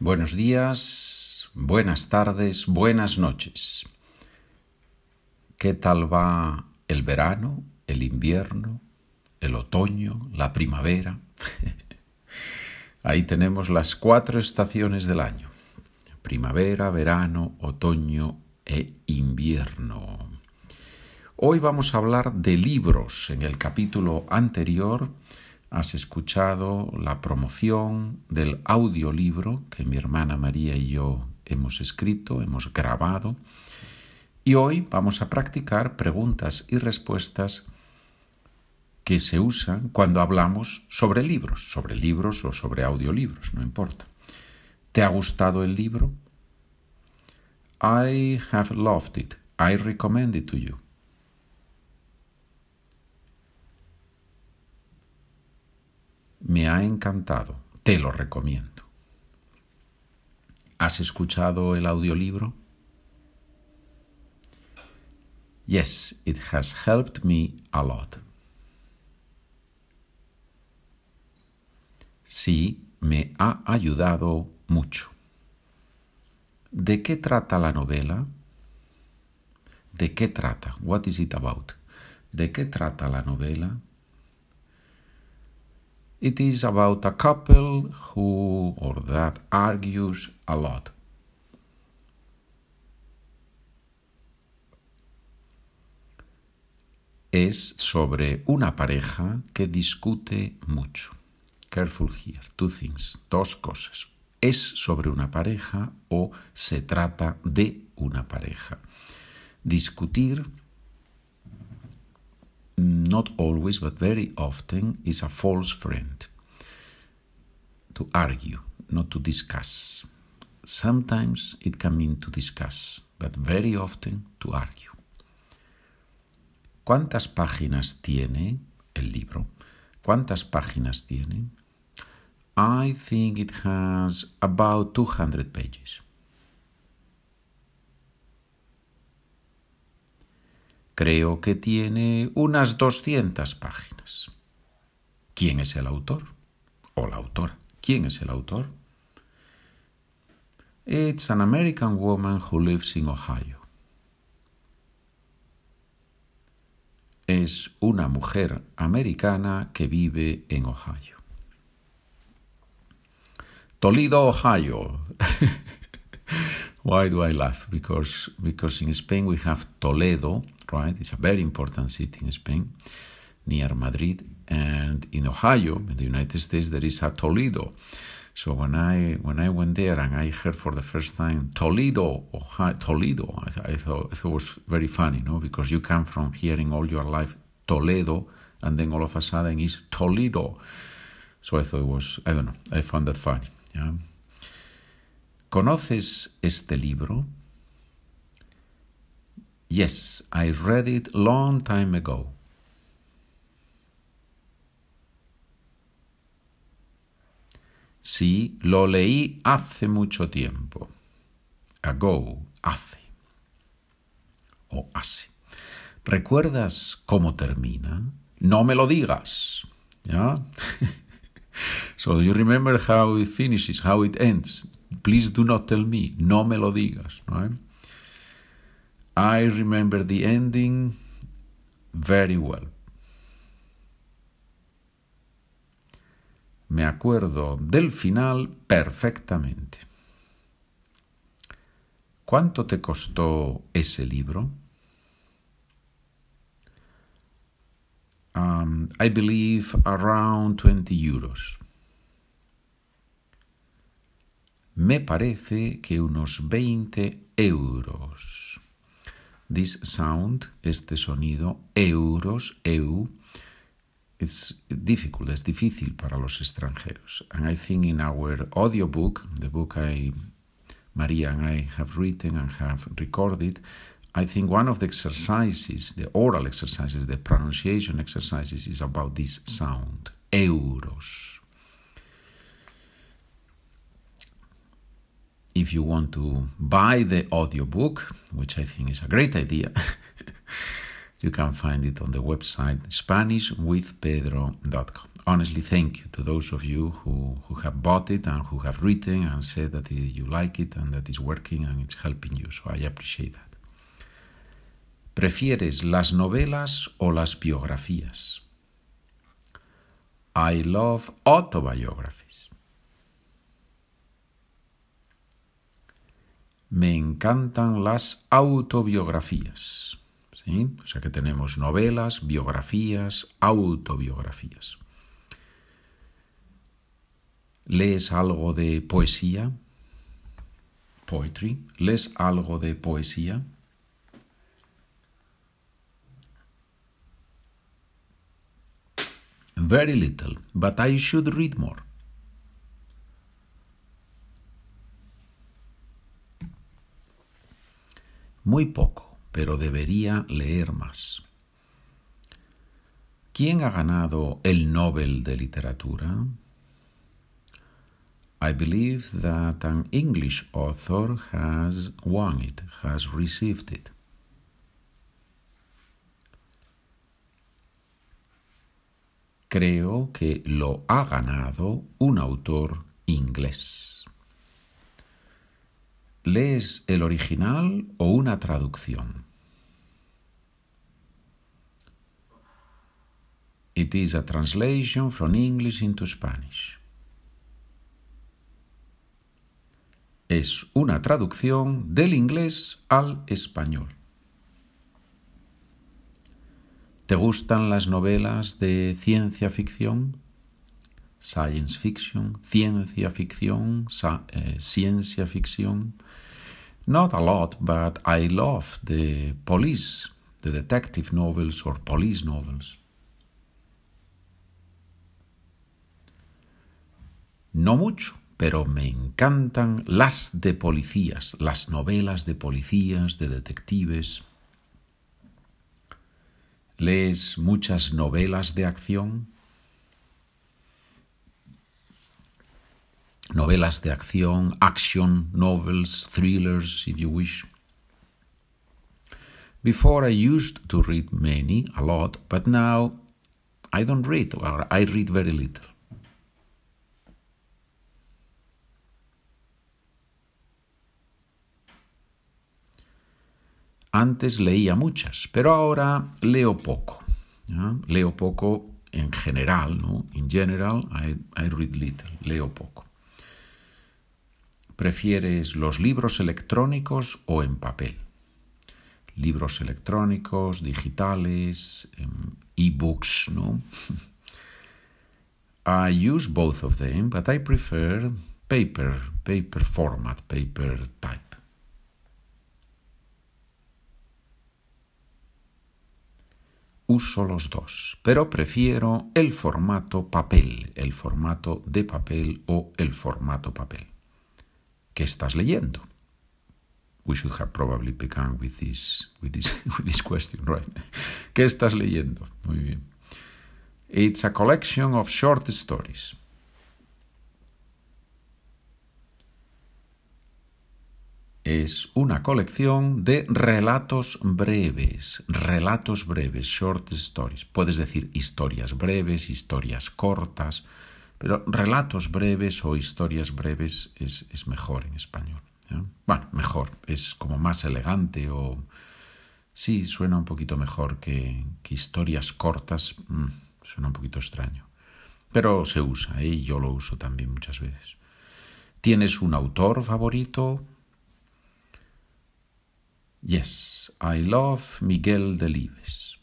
Buenos días, buenas tardes, buenas noches. ¿Qué tal va el verano, el invierno, el otoño, la primavera? Ahí tenemos las cuatro estaciones del año. Primavera, verano, otoño e invierno. Hoy vamos a hablar de libros. En el capítulo anterior has escuchado la promoción del audiolibro que mi hermana María y yo hemos escrito, hemos grabado. Y hoy vamos a practicar preguntas y respuestas que se usan cuando hablamos sobre libros, sobre libros o sobre audiolibros, no importa. ¿Te ha gustado el libro? I have loved it. I recommend it to you. Me ha encantado. Te lo recomiendo. ¿Has escuchado el audiolibro? Yes, it has helped me a lot. Sí, me ha ayudado mucho. ¿De qué trata la novela? ¿De qué trata? What is it about? ¿De qué trata la novela? It is about a couple who or that argues a lot. Es sobre una pareja que discute mucho. Careful here, two things, dos cosas. Es sobre una pareja o se trata de una pareja. Discutir not always but very often, is a false friend. To argue, not to discuss. Sometimes it can mean to discuss, but very often to argue. ¿Cuántas páginas tiene el libro? ¿Cuántas páginas tiene? I think it has about 200 pages. Creo que tiene unas 200 páginas. ¿Quién es el autor? O la autora. ¿Quién es el autor? It's an American woman who lives in Ohio. Es una mujer americana que vive en Ohio. Toledo, Ohio. Why do I laugh? Because, because in Spain we have Toledo, right? It's a very important city in Spain, near Madrid. And in Ohio, in the United States, there is a Toledo. So when I when I went there and I heard for the first time Toledo, Ohio, Toledo, I, th- I, thought, it was very funny, no? Because you come from hearing all your life Toledo, and then all of a sudden it's Toledo. So I thought it was, I don't know, I found that funny. Yeah. ¿Conoces este libro? Yes, I read it long time ago. Sí, lo leí hace mucho tiempo. Ago, hace. O hace. ¿Recuerdas cómo termina? No me lo digas. ¿Ya? so you remember how it finishes, how it ends. Please do not tell me. No me lo digas. Right? I remember the ending very well. Me acuerdo del final perfectamente. ¿Cuánto te costó ese libro? Um, I believe around 20 euros. Me parece que unos 20 euros. This sound, este sonido, euros, eu, it's difficult, es difícil para los extranjeros. And I think in our audiobook, the book I, Maria and I have written and have recorded, I think one of the exercises, the oral exercises, the pronunciation exercises, is about this sound, euros. If you want to buy the audiobook, which I think is a great idea, you can find it on the website SpanishWithPedro.com. honestly thank you to those of you who, who have bought it and who have written and said that you like it and that it's working and it's helping you. So I appreciate that. ¿Prefieres las novelas o las biografías? I love autobiographies. Me encantan las autobiografías. ¿Sí? O sea que tenemos novelas, biografías, autobiografías. ¿Lees algo de poesía? Poetry. ¿Lees algo de poesía? Very little, but I should read more. Muy poco, pero debería leer más. ¿Quién ha ganado el Nobel de Literatura? I believe that an English author has won it, has received it. Creo que lo ha ganado un autor inglés. ¿Lees el original o una traducción? It is a translation from English into Spanish. Es una traducción del inglés al español. ¿Te gustan las novelas de ciencia ficción? Science fiction, ciencia ficción, eh, ciencia ficción. Not a lot, but I love the police, the detective novels or police novels. No mucho, pero me encantan las de policías, las novelas de policías, de detectives. ¿Lees muchas novelas de acción? Novelas de acción, action novels, thrillers, if you wish. Before I used to read many, a lot, but now I don't read, or I read very little. Antes leía muchas, pero ahora leo poco. Leo poco en general, ¿no? In general, I, I read little, leo poco. ¿Prefieres los libros electrónicos o en papel? Libros electrónicos, digitales, em, e-books, ¿no? I use both of them, but I prefer paper, paper format, paper type. uso los dos, pero prefiero el formato papel, el formato de papel o el formato papel. ¿Qué estás leyendo? We should have probably begun with this, with this, with this question, right? ¿Qué estás leyendo? Muy bien. It's a collection of short stories. es una colección de relatos breves, relatos breves, short stories. Puedes decir historias breves, historias cortas, pero relatos breves o historias breves es, mejor en español. Bueno, mejor, es como más elegante o... Sí, suena un poquito mejor que, historias cortas, mm, suena un poquito extraño. Pero se usa, ¿eh? yo lo uso también muchas veces. ¿Tienes un autor favorito? Yes, I love Miguel Delibes.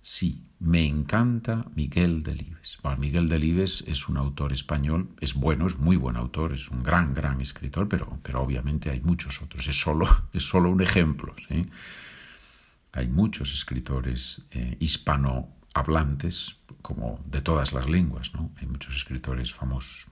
Sí, me encanta Miguel Delibes. Miguel Delibes es un autor español, es bueno, es muy buen autor, es un gran, gran escritor, pero, pero obviamente hay muchos otros. Es solo, es solo un ejemplo. Hay muchos escritores eh, hispanohablantes, como de todas las lenguas, ¿no? Hay muchos escritores famosos.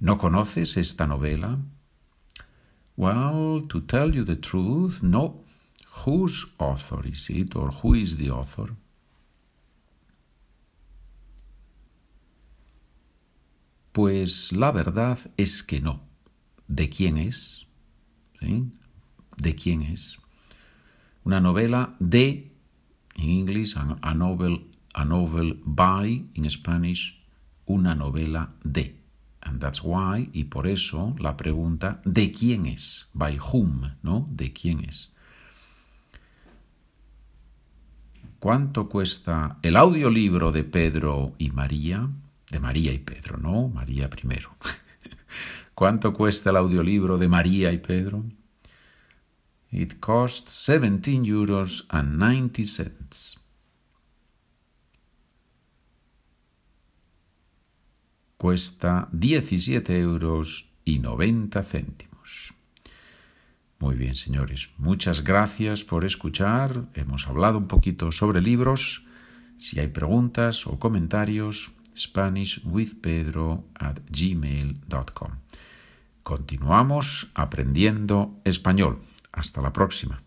¿No conoces esta novela? Well, to tell you the truth, no. Whose author is it or who is the author? Pues la verdad es que no. ¿De quién es? ¿De quién es? Una novela de, in English, a novel, a novel by, in Spanish, una novela de. And that's why, y por eso, la pregunta, ¿de quién es? By whom, ¿no? ¿De quién es? ¿Cuánto cuesta el audiolibro de Pedro y María? De María y Pedro, ¿no? María primero. ¿Cuánto cuesta el audiolibro de María y Pedro? It costs 17 euros and 90 cents. Cuesta 17 euros y 90 céntimos. Muy bien, señores. Muchas gracias por escuchar. Hemos hablado un poquito sobre libros. Si hay preguntas o comentarios, SpanishWithPedro at gmail.com. Continuamos aprendiendo español. Hasta la próxima.